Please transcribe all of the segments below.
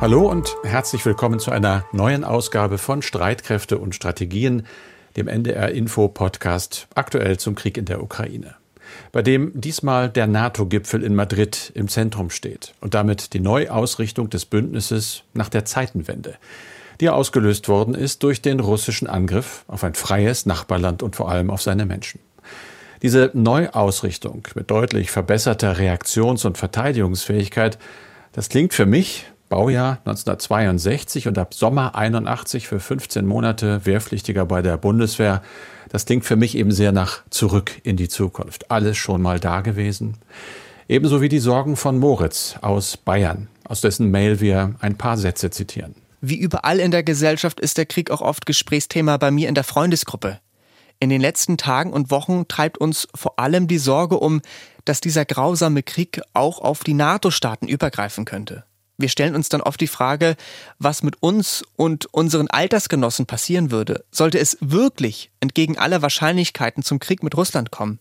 Hallo und herzlich willkommen zu einer neuen Ausgabe von Streitkräfte und Strategien, dem NDR Info Podcast aktuell zum Krieg in der Ukraine, bei dem diesmal der NATO-Gipfel in Madrid im Zentrum steht und damit die Neuausrichtung des Bündnisses nach der Zeitenwende, die ausgelöst worden ist durch den russischen Angriff auf ein freies Nachbarland und vor allem auf seine Menschen. Diese Neuausrichtung mit deutlich verbesserter Reaktions- und Verteidigungsfähigkeit, das klingt für mich Baujahr 1962 und ab Sommer 81 für 15 Monate Wehrpflichtiger bei der Bundeswehr. Das klingt für mich eben sehr nach zurück in die Zukunft. Alles schon mal da gewesen. Ebenso wie die Sorgen von Moritz aus Bayern, aus dessen Mail wir ein paar Sätze zitieren. Wie überall in der Gesellschaft ist der Krieg auch oft Gesprächsthema bei mir in der Freundesgruppe. In den letzten Tagen und Wochen treibt uns vor allem die Sorge um, dass dieser grausame Krieg auch auf die NATO-Staaten übergreifen könnte. Wir stellen uns dann oft die Frage, was mit uns und unseren Altersgenossen passieren würde, sollte es wirklich entgegen aller Wahrscheinlichkeiten zum Krieg mit Russland kommen.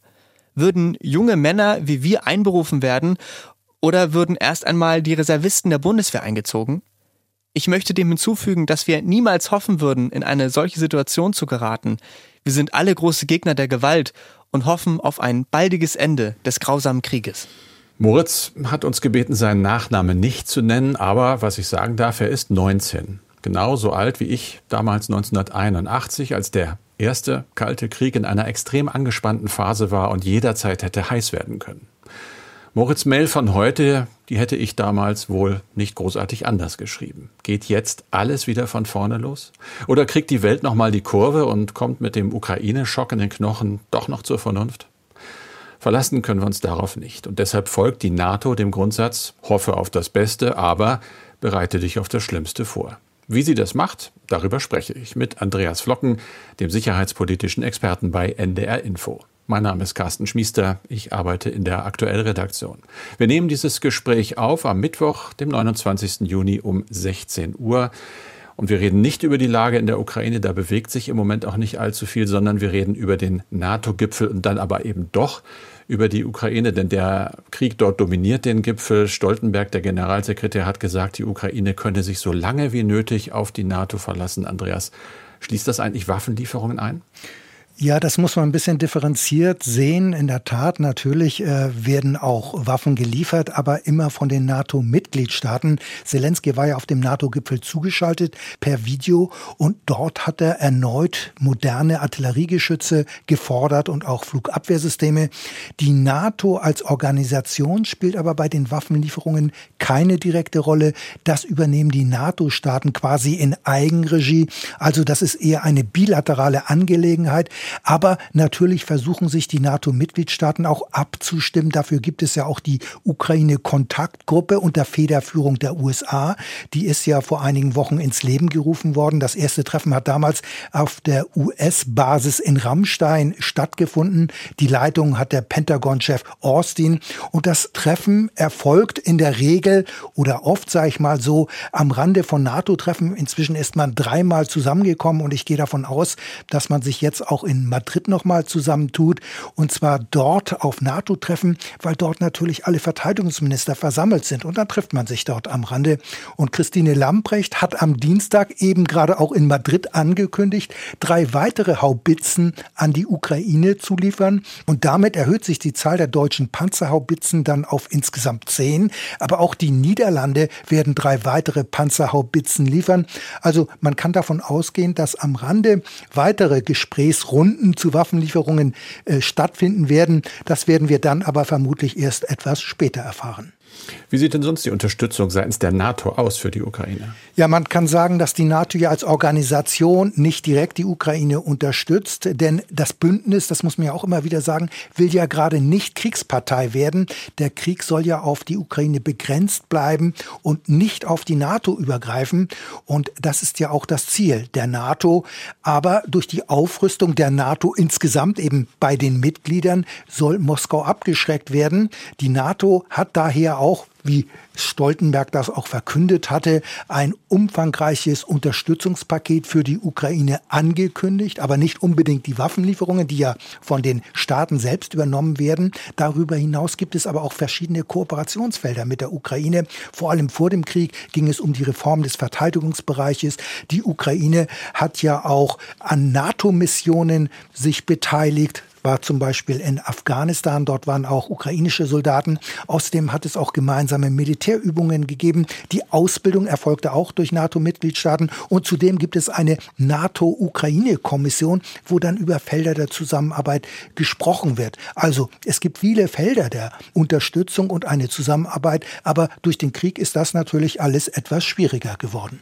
Würden junge Männer wie wir einberufen werden oder würden erst einmal die Reservisten der Bundeswehr eingezogen? Ich möchte dem hinzufügen, dass wir niemals hoffen würden, in eine solche Situation zu geraten. Wir sind alle große Gegner der Gewalt und hoffen auf ein baldiges Ende des grausamen Krieges. Moritz hat uns gebeten, seinen Nachnamen nicht zu nennen, aber was ich sagen darf, er ist 19. Genauso alt wie ich damals 1981, als der erste Kalte Krieg in einer extrem angespannten Phase war und jederzeit hätte heiß werden können. Moritz Mail von heute, die hätte ich damals wohl nicht großartig anders geschrieben. Geht jetzt alles wieder von vorne los? Oder kriegt die Welt nochmal die Kurve und kommt mit dem Ukraine-Schock in den Knochen doch noch zur Vernunft? Verlassen können wir uns darauf nicht. Und deshalb folgt die NATO dem Grundsatz, hoffe auf das Beste, aber bereite dich auf das Schlimmste vor. Wie sie das macht, darüber spreche ich mit Andreas Flocken, dem sicherheitspolitischen Experten bei NDR Info. Mein Name ist Carsten Schmiester, ich arbeite in der Aktuellredaktion. Wir nehmen dieses Gespräch auf am Mittwoch, dem 29. Juni um 16 Uhr. Und wir reden nicht über die Lage in der Ukraine, da bewegt sich im Moment auch nicht allzu viel, sondern wir reden über den NATO-Gipfel und dann aber eben doch über die Ukraine, denn der Krieg dort dominiert den Gipfel. Stoltenberg, der Generalsekretär, hat gesagt, die Ukraine könne sich so lange wie nötig auf die NATO verlassen. Andreas, schließt das eigentlich Waffenlieferungen ein? Ja, das muss man ein bisschen differenziert sehen. In der Tat, natürlich äh, werden auch Waffen geliefert, aber immer von den NATO-Mitgliedstaaten. Zelensky war ja auf dem NATO-Gipfel zugeschaltet per Video und dort hat er erneut moderne Artilleriegeschütze gefordert und auch Flugabwehrsysteme. Die NATO als Organisation spielt aber bei den Waffenlieferungen keine direkte Rolle. Das übernehmen die NATO-Staaten quasi in Eigenregie. Also das ist eher eine bilaterale Angelegenheit. Aber natürlich versuchen sich die NATO-Mitgliedstaaten auch abzustimmen. Dafür gibt es ja auch die Ukraine-Kontaktgruppe unter Federführung der USA. Die ist ja vor einigen Wochen ins Leben gerufen worden. Das erste Treffen hat damals auf der US-Basis in Rammstein stattgefunden. Die Leitung hat der Pentagon-Chef Austin. Und das Treffen erfolgt in der Regel oder oft, sage ich mal so, am Rande von NATO-Treffen. Inzwischen ist man dreimal zusammengekommen und ich gehe davon aus, dass man sich jetzt auch in in Madrid nochmal zusammentut. Und zwar dort auf NATO-Treffen, weil dort natürlich alle Verteidigungsminister versammelt sind. Und dann trifft man sich dort am Rande. Und Christine Lamprecht hat am Dienstag eben gerade auch in Madrid angekündigt, drei weitere Haubitzen an die Ukraine zu liefern. Und damit erhöht sich die Zahl der deutschen Panzerhaubitzen dann auf insgesamt zehn. Aber auch die Niederlande werden drei weitere Panzerhaubitzen liefern. Also man kann davon ausgehen, dass am Rande weitere Gesprächsrunden Runden zu Waffenlieferungen äh, stattfinden werden. Das werden wir dann aber vermutlich erst etwas später erfahren. Wie sieht denn sonst die Unterstützung seitens der NATO aus für die Ukraine? Ja, man kann sagen, dass die NATO ja als Organisation nicht direkt die Ukraine unterstützt, denn das Bündnis, das muss man ja auch immer wieder sagen, will ja gerade nicht Kriegspartei werden. Der Krieg soll ja auf die Ukraine begrenzt bleiben und nicht auf die NATO übergreifen. Und das ist ja auch das Ziel der NATO. Aber durch die Aufrüstung der NATO insgesamt eben bei den Mitgliedern soll Moskau abgeschreckt werden. Die NATO hat daher auch wie Stoltenberg das auch verkündet hatte, ein umfangreiches Unterstützungspaket für die Ukraine angekündigt, aber nicht unbedingt die Waffenlieferungen, die ja von den Staaten selbst übernommen werden. Darüber hinaus gibt es aber auch verschiedene Kooperationsfelder mit der Ukraine. Vor allem vor dem Krieg ging es um die Reform des Verteidigungsbereiches. Die Ukraine hat ja auch an NATO-Missionen sich beteiligt war zum Beispiel in Afghanistan. Dort waren auch ukrainische Soldaten. Außerdem hat es auch gemeinsame Militärübungen gegeben. Die Ausbildung erfolgte auch durch NATO-Mitgliedstaaten. Und zudem gibt es eine NATO-Ukraine-Kommission, wo dann über Felder der Zusammenarbeit gesprochen wird. Also es gibt viele Felder der Unterstützung und eine Zusammenarbeit. Aber durch den Krieg ist das natürlich alles etwas schwieriger geworden.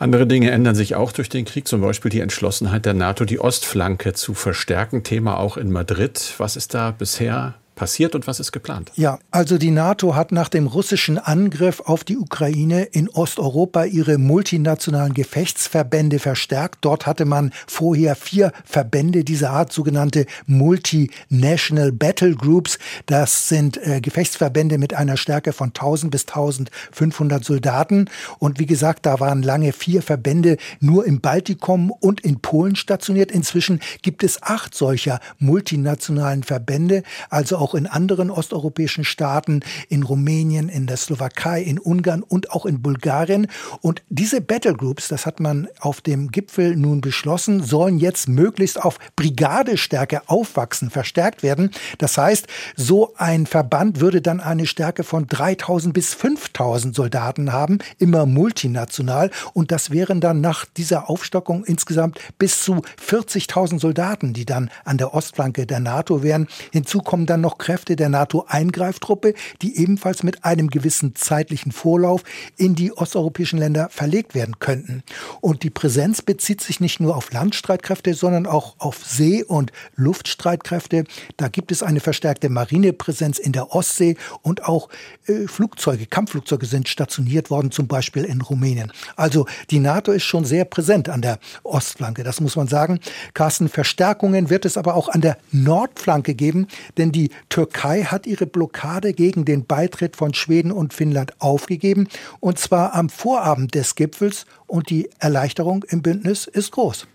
Andere Dinge ändern sich auch durch den Krieg, zum Beispiel die Entschlossenheit der NATO, die Ostflanke zu verstärken. Thema auch in Madrid. Was ist da bisher passiert und was ist geplant? Ja, also die NATO hat nach dem russischen Angriff auf die Ukraine in Osteuropa ihre multinationalen Gefechtsverbände verstärkt. Dort hatte man vorher vier Verbände dieser Art, sogenannte Multinational Battle Groups. Das sind äh, Gefechtsverbände mit einer Stärke von 1000 bis 1500 Soldaten. Und wie gesagt, da waren lange vier Verbände nur im Baltikum und in Polen stationiert. Inzwischen gibt es acht solcher multinationalen Verbände, also auch auch in anderen osteuropäischen Staaten, in Rumänien, in der Slowakei, in Ungarn und auch in Bulgarien. Und diese Battlegroups, das hat man auf dem Gipfel nun beschlossen, sollen jetzt möglichst auf Brigadestärke aufwachsen, verstärkt werden. Das heißt, so ein Verband würde dann eine Stärke von 3000 bis 5000 Soldaten haben, immer multinational. Und das wären dann nach dieser Aufstockung insgesamt bis zu 40.000 Soldaten, die dann an der Ostflanke der NATO wären. Hinzu kommen dann noch Kräfte der NATO-Eingreiftruppe, die ebenfalls mit einem gewissen zeitlichen Vorlauf in die osteuropäischen Länder verlegt werden könnten. Und die Präsenz bezieht sich nicht nur auf Landstreitkräfte, sondern auch auf See- und Luftstreitkräfte. Da gibt es eine verstärkte Marinepräsenz in der Ostsee und auch äh, Flugzeuge, Kampfflugzeuge sind stationiert worden, zum Beispiel in Rumänien. Also die NATO ist schon sehr präsent an der Ostflanke, das muss man sagen. Carsten, Verstärkungen wird es aber auch an der Nordflanke geben, denn die Türkei hat ihre Blockade gegen den Beitritt von Schweden und Finnland aufgegeben, und zwar am Vorabend des Gipfels, und die Erleichterung im Bündnis ist groß.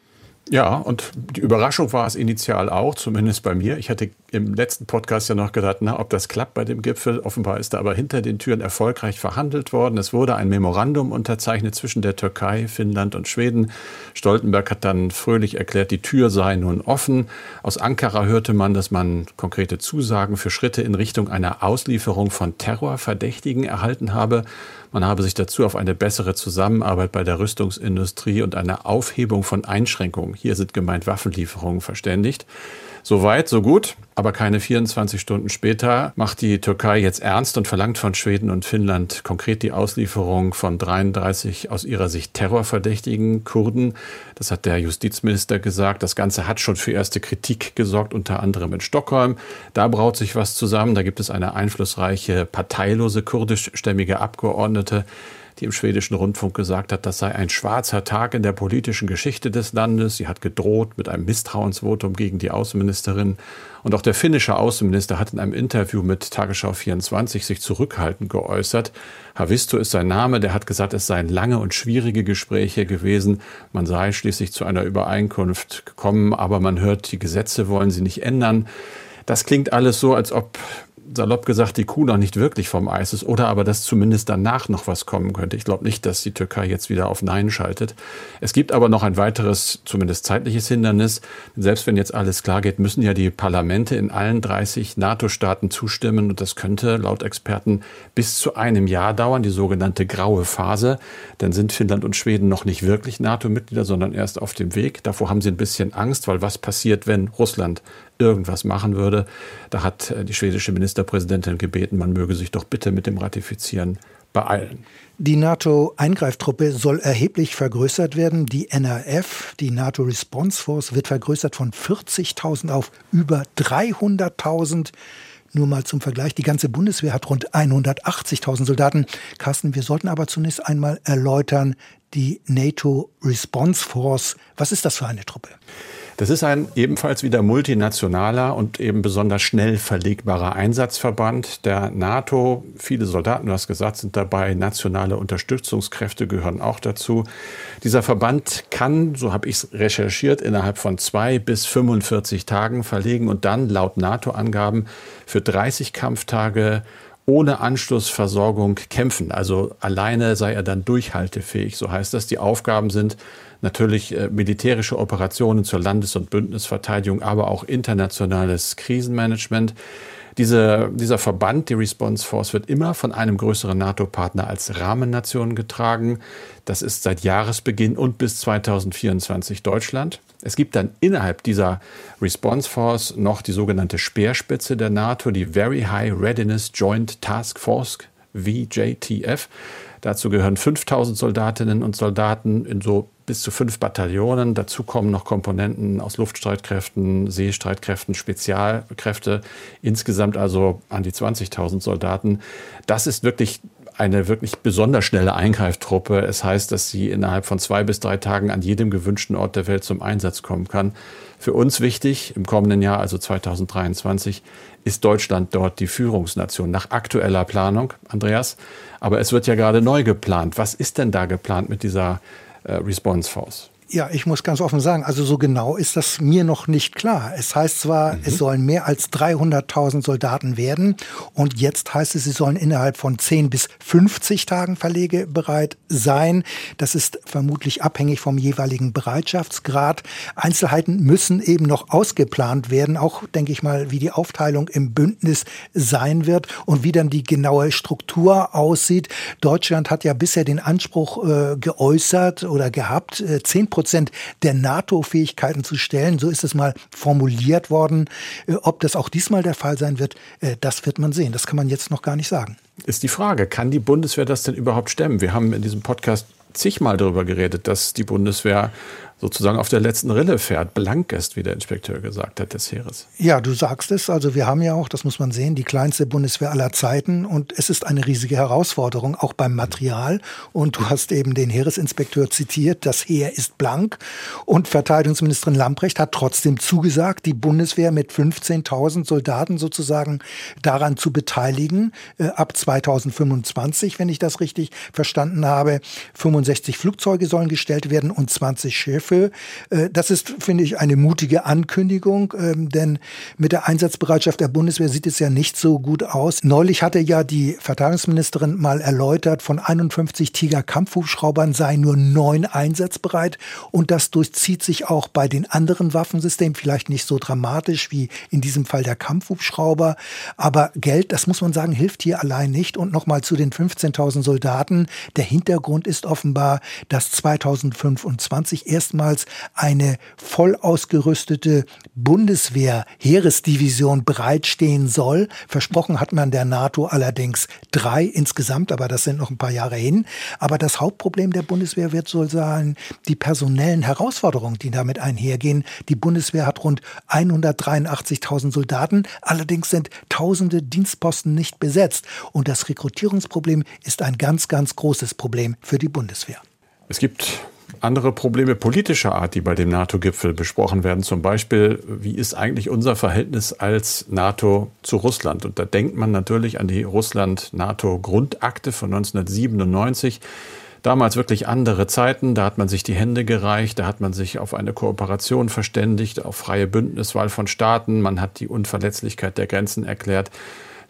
Ja, und die Überraschung war es initial auch, zumindest bei mir. Ich hatte im letzten Podcast ja noch gedacht, na, ob das klappt bei dem Gipfel. Offenbar ist da aber hinter den Türen erfolgreich verhandelt worden. Es wurde ein Memorandum unterzeichnet zwischen der Türkei, Finnland und Schweden. Stoltenberg hat dann fröhlich erklärt, die Tür sei nun offen. Aus Ankara hörte man, dass man konkrete Zusagen für Schritte in Richtung einer Auslieferung von Terrorverdächtigen erhalten habe. Man habe sich dazu auf eine bessere Zusammenarbeit bei der Rüstungsindustrie und eine Aufhebung von Einschränkungen, hier sind gemeint Waffenlieferungen, verständigt. So weit, so gut. Aber keine 24 Stunden später macht die Türkei jetzt ernst und verlangt von Schweden und Finnland konkret die Auslieferung von 33 aus ihrer Sicht terrorverdächtigen Kurden. Das hat der Justizminister gesagt. Das Ganze hat schon für erste Kritik gesorgt, unter anderem in Stockholm. Da braut sich was zusammen. Da gibt es eine einflussreiche, parteilose kurdischstämmige Abgeordnete, die im schwedischen Rundfunk gesagt hat, das sei ein schwarzer Tag in der politischen Geschichte des Landes. Sie hat gedroht mit einem Misstrauensvotum gegen die Außenministerin. Und auch der finnische Außenminister hat in einem Interview mit Tagesschau 24 sich zurückhaltend geäußert. Havisto ist sein Name. Der hat gesagt, es seien lange und schwierige Gespräche gewesen. Man sei schließlich zu einer Übereinkunft gekommen, aber man hört, die Gesetze wollen sie nicht ändern. Das klingt alles so, als ob salopp gesagt die Kuh noch nicht wirklich vom Eis ist oder aber dass zumindest danach noch was kommen könnte. Ich glaube nicht, dass die Türkei jetzt wieder auf Nein schaltet. Es gibt aber noch ein weiteres, zumindest zeitliches Hindernis. Selbst wenn jetzt alles klar geht, müssen ja die Parlamente in allen 30 NATO-Staaten zustimmen und das könnte laut Experten bis zu einem Jahr dauern, die sogenannte graue Phase. Dann sind Finnland und Schweden noch nicht wirklich NATO-Mitglieder, sondern erst auf dem Weg. Davor haben sie ein bisschen Angst, weil was passiert, wenn Russland irgendwas machen würde. Da hat äh, die schwedische Ministerpräsidentin gebeten, man möge sich doch bitte mit dem Ratifizieren beeilen. Die NATO-Eingreiftruppe soll erheblich vergrößert werden. Die NRF, die NATO Response Force, wird vergrößert von 40.000 auf über 300.000. Nur mal zum Vergleich, die ganze Bundeswehr hat rund 180.000 Soldaten. Carsten, wir sollten aber zunächst einmal erläutern, die NATO Response Force, was ist das für eine Truppe? Das ist ein ebenfalls wieder multinationaler und eben besonders schnell verlegbarer Einsatzverband der NATO. Viele Soldaten, du hast gesagt, sind dabei. Nationale Unterstützungskräfte gehören auch dazu. Dieser Verband kann, so habe ich es recherchiert, innerhalb von zwei bis 45 Tagen verlegen und dann laut NATO-Angaben für 30 Kampftage ohne Anschlussversorgung kämpfen. Also alleine sei er dann durchhaltefähig. So heißt das. Die Aufgaben sind natürlich äh, militärische Operationen zur Landes- und Bündnisverteidigung, aber auch internationales Krisenmanagement. Diese, dieser Verband, die Response Force, wird immer von einem größeren NATO-Partner als Rahmennation getragen. Das ist seit Jahresbeginn und bis 2024 Deutschland. Es gibt dann innerhalb dieser Response Force noch die sogenannte Speerspitze der NATO, die Very High Readiness Joint Task Force, VJTF. Dazu gehören 5000 Soldatinnen und Soldaten in so bis zu fünf Bataillonen. Dazu kommen noch Komponenten aus Luftstreitkräften, Seestreitkräften, Spezialkräfte. Insgesamt also an die 20.000 Soldaten. Das ist wirklich eine wirklich besonders schnelle Eingreiftruppe. Es heißt, dass sie innerhalb von zwei bis drei Tagen an jedem gewünschten Ort der Welt zum Einsatz kommen kann. Für uns wichtig im kommenden Jahr, also 2023, ist Deutschland dort die Führungsnation nach aktueller Planung, Andreas. Aber es wird ja gerade neu geplant. Was ist denn da geplant mit dieser äh, Response Force. Ja, ich muss ganz offen sagen, also so genau ist das mir noch nicht klar. Es heißt zwar, mhm. es sollen mehr als 300.000 Soldaten werden und jetzt heißt es, sie sollen innerhalb von 10 bis 50 Tagen verlegebereit sein. Das ist vermutlich abhängig vom jeweiligen Bereitschaftsgrad. Einzelheiten müssen eben noch ausgeplant werden, auch denke ich mal, wie die Aufteilung im Bündnis sein wird und wie dann die genaue Struktur aussieht. Deutschland hat ja bisher den Anspruch äh, geäußert oder gehabt, äh, 10 Prozent der NATO-Fähigkeiten zu stellen. So ist es mal formuliert worden. Äh, ob das auch diesmal der Fall sein wird, äh, das wird man sehen. Das kann man jetzt noch gar nicht sagen. Ist die Frage, kann die Bundeswehr das denn überhaupt stemmen? Wir haben in diesem Podcast zigmal darüber geredet, dass die Bundeswehr sozusagen auf der letzten Rille fährt, blank ist, wie der Inspekteur gesagt hat des Heeres. Ja, du sagst es. Also wir haben ja auch, das muss man sehen, die kleinste Bundeswehr aller Zeiten und es ist eine riesige Herausforderung, auch beim Material. Und du hast eben den Heeresinspekteur zitiert, das Heer ist blank. Und Verteidigungsministerin Lamprecht hat trotzdem zugesagt, die Bundeswehr mit 15.000 Soldaten sozusagen daran zu beteiligen, äh, ab 2025, wenn ich das richtig verstanden habe. 65 Flugzeuge sollen gestellt werden und 20 Schiffe. Hilfe. Äh, das ist, finde ich, eine mutige Ankündigung, ähm, denn mit der Einsatzbereitschaft der Bundeswehr sieht es ja nicht so gut aus. Neulich hatte ja die Verteidigungsministerin mal erläutert, von 51 Tiger-Kampfhubschraubern seien nur neun einsatzbereit und das durchzieht sich auch bei den anderen Waffensystemen, vielleicht nicht so dramatisch wie in diesem Fall der Kampfhubschrauber, aber Geld, das muss man sagen, hilft hier allein nicht und nochmal zu den 15.000 Soldaten. Der Hintergrund ist offenbar, dass 2025 erstmal erstmals eine voll ausgerüstete Bundeswehr-Heeresdivision bereitstehen soll. Versprochen hat man der NATO allerdings drei insgesamt, aber das sind noch ein paar Jahre hin. Aber das Hauptproblem der Bundeswehr wird so sein, die personellen Herausforderungen, die damit einhergehen. Die Bundeswehr hat rund 183.000 Soldaten, allerdings sind tausende Dienstposten nicht besetzt. Und das Rekrutierungsproblem ist ein ganz, ganz großes Problem für die Bundeswehr. Es gibt andere Probleme politischer Art, die bei dem NATO-Gipfel besprochen werden. Zum Beispiel, wie ist eigentlich unser Verhältnis als NATO zu Russland? Und da denkt man natürlich an die Russland-NATO-Grundakte von 1997. Damals wirklich andere Zeiten, da hat man sich die Hände gereicht, da hat man sich auf eine Kooperation verständigt, auf freie Bündniswahl von Staaten, man hat die Unverletzlichkeit der Grenzen erklärt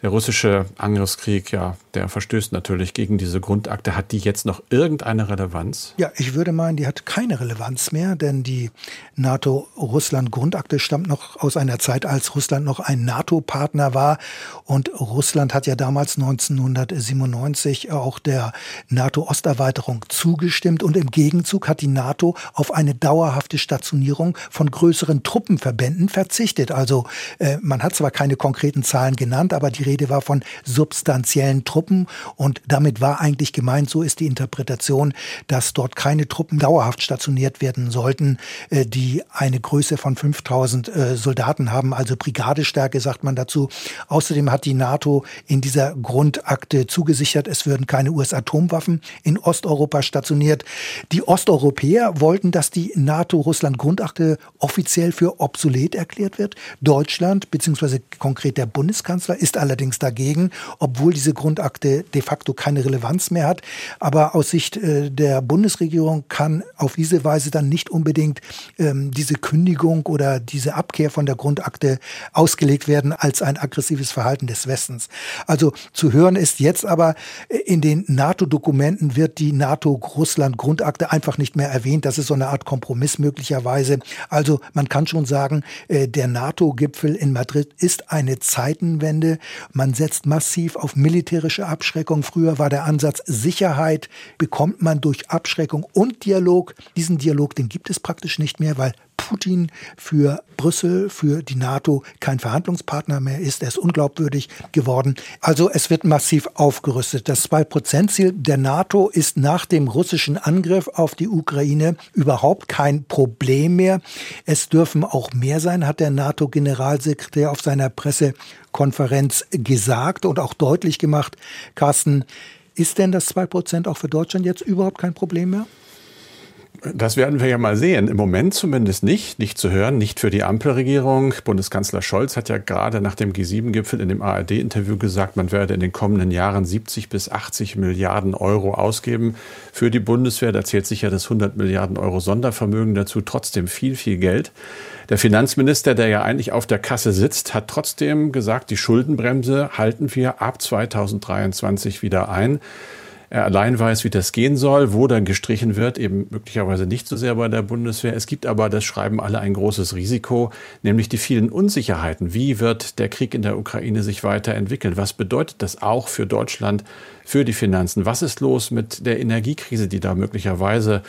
der russische Angriffskrieg, ja, der verstößt natürlich gegen diese Grundakte. Hat die jetzt noch irgendeine Relevanz? Ja, ich würde meinen, die hat keine Relevanz mehr, denn die NATO-Russland-Grundakte stammt noch aus einer Zeit, als Russland noch ein NATO-Partner war. Und Russland hat ja damals 1997 auch der NATO-Osterweiterung zugestimmt. Und im Gegenzug hat die NATO auf eine dauerhafte Stationierung von größeren Truppenverbänden verzichtet. Also äh, man hat zwar keine konkreten Zahlen genannt, aber die Rede war von substanziellen Truppen und damit war eigentlich gemeint, so ist die Interpretation, dass dort keine Truppen dauerhaft stationiert werden sollten, äh, die eine Größe von 5000 äh, Soldaten haben, also Brigadestärke sagt man dazu. Außerdem hat die NATO in dieser Grundakte zugesichert, es würden keine US-Atomwaffen in Osteuropa stationiert. Die Osteuropäer wollten, dass die NATO-Russland-Grundakte offiziell für obsolet erklärt wird. Deutschland bzw. konkret der Bundeskanzler ist allerdings dagegen, obwohl diese Grundakte de facto keine Relevanz mehr hat. Aber aus Sicht äh, der Bundesregierung kann auf diese Weise dann nicht unbedingt ähm, diese Kündigung oder diese Abkehr von der Grundakte ausgelegt werden als ein aggressives Verhalten des Westens. Also zu hören ist jetzt aber äh, in den NATO-Dokumenten wird die NATO-Russland-Grundakte einfach nicht mehr erwähnt. Das ist so eine Art Kompromiss möglicherweise. Also man kann schon sagen, äh, der NATO-Gipfel in Madrid ist eine Zeitenwende. Man setzt massiv auf militärische Abschreckung. Früher war der Ansatz Sicherheit bekommt man durch Abschreckung und Dialog. Diesen Dialog, den gibt es praktisch nicht mehr, weil Putin für Brüssel, für die NATO kein Verhandlungspartner mehr ist. Er ist unglaubwürdig geworden. Also es wird massiv aufgerüstet. Das 2-Prozent-Ziel der NATO ist nach dem russischen Angriff auf die Ukraine überhaupt kein Problem mehr. Es dürfen auch mehr sein, hat der NATO-Generalsekretär auf seiner Pressekonferenz gesagt und auch deutlich gemacht. Carsten, ist denn das 2 Prozent auch für Deutschland jetzt überhaupt kein Problem mehr? Das werden wir ja mal sehen. Im Moment zumindest nicht, nicht zu hören, nicht für die Ampelregierung. Bundeskanzler Scholz hat ja gerade nach dem G7-Gipfel in dem ARD-Interview gesagt, man werde in den kommenden Jahren 70 bis 80 Milliarden Euro ausgeben für die Bundeswehr. Da zählt sicher das 100 Milliarden Euro Sondervermögen dazu. Trotzdem viel, viel Geld. Der Finanzminister, der ja eigentlich auf der Kasse sitzt, hat trotzdem gesagt, die Schuldenbremse halten wir ab 2023 wieder ein er allein weiß, wie das gehen soll, wo dann gestrichen wird, eben möglicherweise nicht so sehr bei der Bundeswehr. Es gibt aber, das schreiben alle, ein großes Risiko, nämlich die vielen Unsicherheiten. Wie wird der Krieg in der Ukraine sich weiterentwickeln? Was bedeutet das auch für Deutschland, für die Finanzen? Was ist los mit der Energiekrise, die da möglicherweise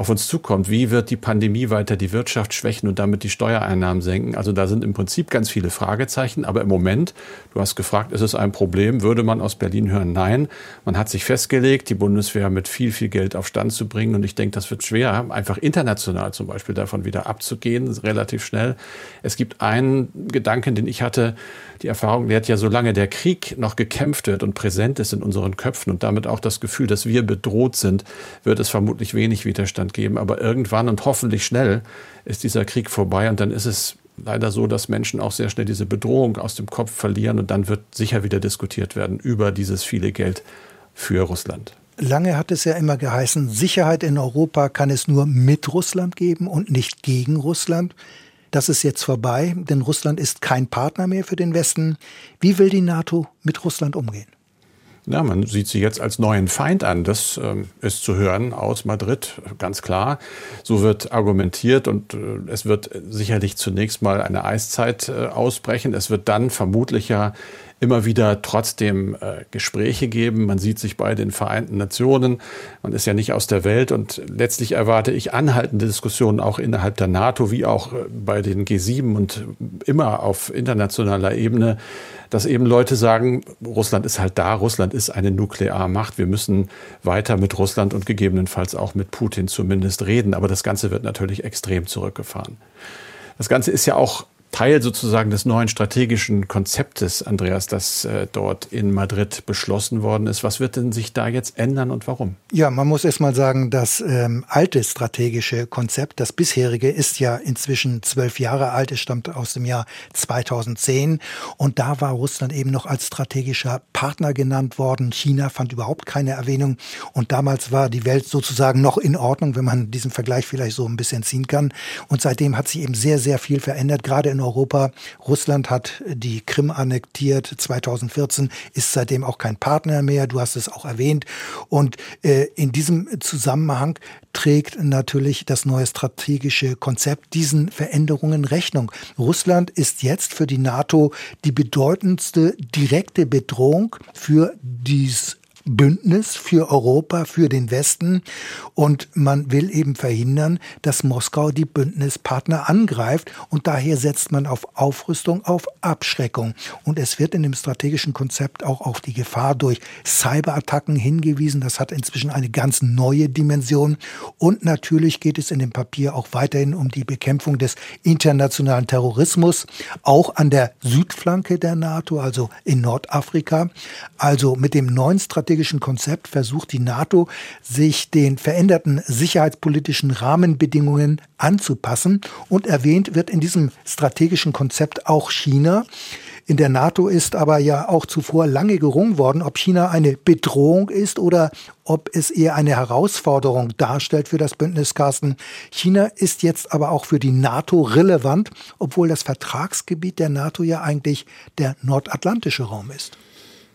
auf uns zukommt. Wie wird die Pandemie weiter die Wirtschaft schwächen und damit die Steuereinnahmen senken? Also da sind im Prinzip ganz viele Fragezeichen. Aber im Moment, du hast gefragt, ist es ein Problem? Würde man aus Berlin hören? Nein. Man hat sich festgelegt, die Bundeswehr mit viel, viel Geld auf Stand zu bringen. Und ich denke, das wird schwer, einfach international zum Beispiel davon wieder abzugehen, relativ schnell. Es gibt einen Gedanken, den ich hatte, die Erfahrung lehrt ja, solange der Krieg noch gekämpft wird und präsent ist in unseren Köpfen und damit auch das Gefühl, dass wir bedroht sind, wird es vermutlich wenig Widerstand geben. Aber irgendwann und hoffentlich schnell ist dieser Krieg vorbei und dann ist es leider so, dass Menschen auch sehr schnell diese Bedrohung aus dem Kopf verlieren und dann wird sicher wieder diskutiert werden über dieses viele Geld für Russland. Lange hat es ja immer geheißen, Sicherheit in Europa kann es nur mit Russland geben und nicht gegen Russland. Das ist jetzt vorbei, denn Russland ist kein Partner mehr für den Westen. Wie will die NATO mit Russland umgehen? Ja, man sieht sie jetzt als neuen Feind an. Das ähm, ist zu hören aus Madrid, ganz klar. So wird argumentiert und äh, es wird sicherlich zunächst mal eine Eiszeit äh, ausbrechen. Es wird dann vermutlich ja immer wieder trotzdem äh, Gespräche geben. Man sieht sich bei den Vereinten Nationen. Man ist ja nicht aus der Welt und letztlich erwarte ich anhaltende Diskussionen auch innerhalb der NATO wie auch äh, bei den G7 und immer auf internationaler Ebene, dass eben Leute sagen, Russland ist halt da, Russland ist eine Nuklearmacht. Wir müssen weiter mit Russland und gegebenenfalls auch mit Putin zumindest reden. Aber das Ganze wird natürlich extrem zurückgefahren. Das Ganze ist ja auch Teil sozusagen des neuen strategischen Konzeptes, Andreas, das äh, dort in Madrid beschlossen worden ist. Was wird denn sich da jetzt ändern und warum? Ja, man muss erst mal sagen, das ähm, alte strategische Konzept, das bisherige, ist ja inzwischen zwölf Jahre alt. Es stammt aus dem Jahr 2010 und da war Russland eben noch als strategischer Partner genannt worden. China fand überhaupt keine Erwähnung und damals war die Welt sozusagen noch in Ordnung, wenn man diesen Vergleich vielleicht so ein bisschen ziehen kann. Und seitdem hat sich eben sehr, sehr viel verändert, gerade in Europa. Russland hat die Krim annektiert 2014, ist seitdem auch kein Partner mehr. Du hast es auch erwähnt. Und äh, in diesem Zusammenhang trägt natürlich das neue strategische Konzept diesen Veränderungen Rechnung. Russland ist jetzt für die NATO die bedeutendste direkte Bedrohung für dies Bündnis für Europa, für den Westen. Und man will eben verhindern, dass Moskau die Bündnispartner angreift. Und daher setzt man auf Aufrüstung, auf Abschreckung. Und es wird in dem strategischen Konzept auch auf die Gefahr durch Cyberattacken hingewiesen. Das hat inzwischen eine ganz neue Dimension. Und natürlich geht es in dem Papier auch weiterhin um die Bekämpfung des internationalen Terrorismus, auch an der Südflanke der NATO, also in Nordafrika. Also mit dem neuen strategischen Konzept versucht die NATO, sich den veränderten sicherheitspolitischen Rahmenbedingungen anzupassen. Und erwähnt wird in diesem strategischen Konzept auch China. In der NATO ist aber ja auch zuvor lange gerungen worden, ob China eine Bedrohung ist oder ob es eher eine Herausforderung darstellt für das Bündnis Carsten. China ist jetzt aber auch für die NATO relevant, obwohl das Vertragsgebiet der NATO ja eigentlich der nordatlantische Raum ist.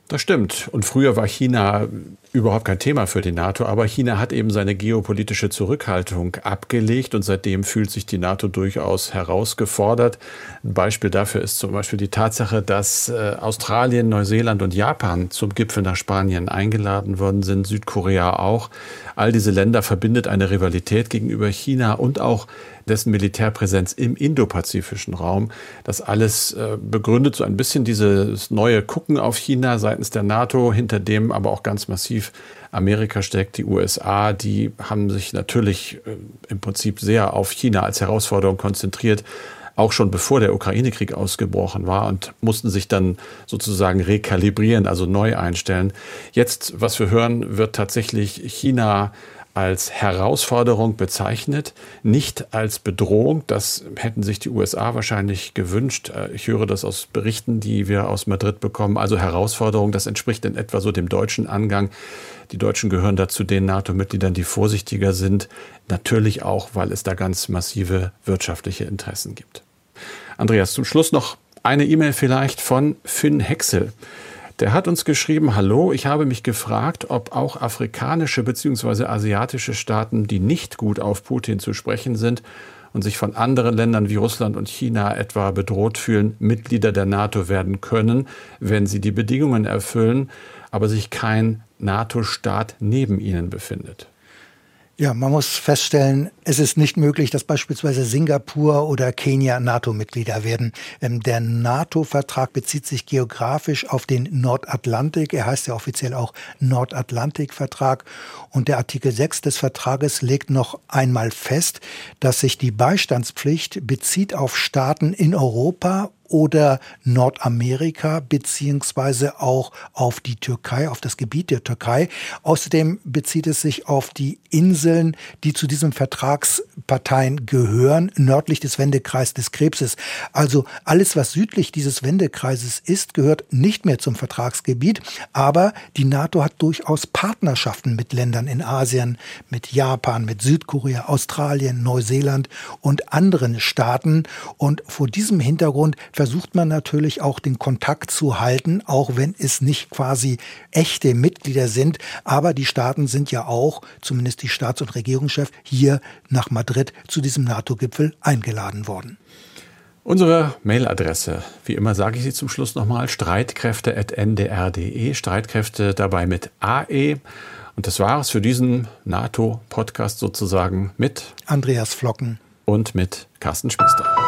Das stimmt. Und früher war China überhaupt kein Thema für die NATO, aber China hat eben seine geopolitische Zurückhaltung abgelegt und seitdem fühlt sich die NATO durchaus herausgefordert. Ein Beispiel dafür ist zum Beispiel die Tatsache, dass äh, Australien, Neuseeland und Japan zum Gipfel nach Spanien eingeladen worden sind, Südkorea auch. All diese Länder verbindet eine Rivalität gegenüber China und auch dessen Militärpräsenz im indopazifischen Raum. Das alles äh, begründet so ein bisschen dieses neue Gucken auf China seitens der NATO, hinter dem aber auch ganz massiv Amerika steckt, die USA, die haben sich natürlich äh, im Prinzip sehr auf China als Herausforderung konzentriert auch schon bevor der Ukraine-Krieg ausgebrochen war und mussten sich dann sozusagen rekalibrieren, also neu einstellen. Jetzt, was wir hören, wird tatsächlich China als Herausforderung bezeichnet, nicht als Bedrohung. Das hätten sich die USA wahrscheinlich gewünscht. Äh, ich höre das aus Berichten, die wir aus Madrid bekommen. Also Herausforderung, das entspricht in etwa so dem deutschen Angang. Die Deutschen gehören dazu den NATO-Mitgliedern, die vorsichtiger sind. Natürlich auch, weil es da ganz massive wirtschaftliche Interessen gibt. Andreas, zum Schluss noch eine E-Mail vielleicht von Finn Hexel. Der hat uns geschrieben, hallo, ich habe mich gefragt, ob auch afrikanische bzw. asiatische Staaten, die nicht gut auf Putin zu sprechen sind und sich von anderen Ländern wie Russland und China etwa bedroht fühlen, Mitglieder der NATO werden können, wenn sie die Bedingungen erfüllen, aber sich kein NATO-Staat neben ihnen befindet. Ja, man muss feststellen, es ist nicht möglich, dass beispielsweise Singapur oder Kenia NATO-Mitglieder werden. Ähm, der NATO-Vertrag bezieht sich geografisch auf den Nordatlantik. Er heißt ja offiziell auch Nordatlantik-Vertrag. Und der Artikel 6 des Vertrages legt noch einmal fest, dass sich die Beistandspflicht bezieht auf Staaten in Europa oder Nordamerika beziehungsweise auch auf die Türkei, auf das Gebiet der Türkei. Außerdem bezieht es sich auf die Inseln, die zu diesem Vertragsparteien gehören, nördlich des Wendekreises des Krebses. Also alles, was südlich dieses Wendekreises ist, gehört nicht mehr zum Vertragsgebiet. Aber die NATO hat durchaus Partnerschaften mit Ländern in Asien, mit Japan, mit Südkorea, Australien, Neuseeland und anderen Staaten. Und vor diesem Hintergrund versucht man natürlich auch den Kontakt zu halten, auch wenn es nicht quasi echte Mitglieder sind. Aber die Staaten sind ja auch, zumindest die Staats- und Regierungschefs, hier nach Madrid zu diesem NATO-Gipfel eingeladen worden. Unsere Mailadresse, wie immer sage ich sie zum Schluss nochmal, streitkräfte.ndr.de, Streitkräfte dabei mit AE. Und das war es für diesen NATO-Podcast sozusagen mit Andreas Flocken und mit Carsten Schmiester.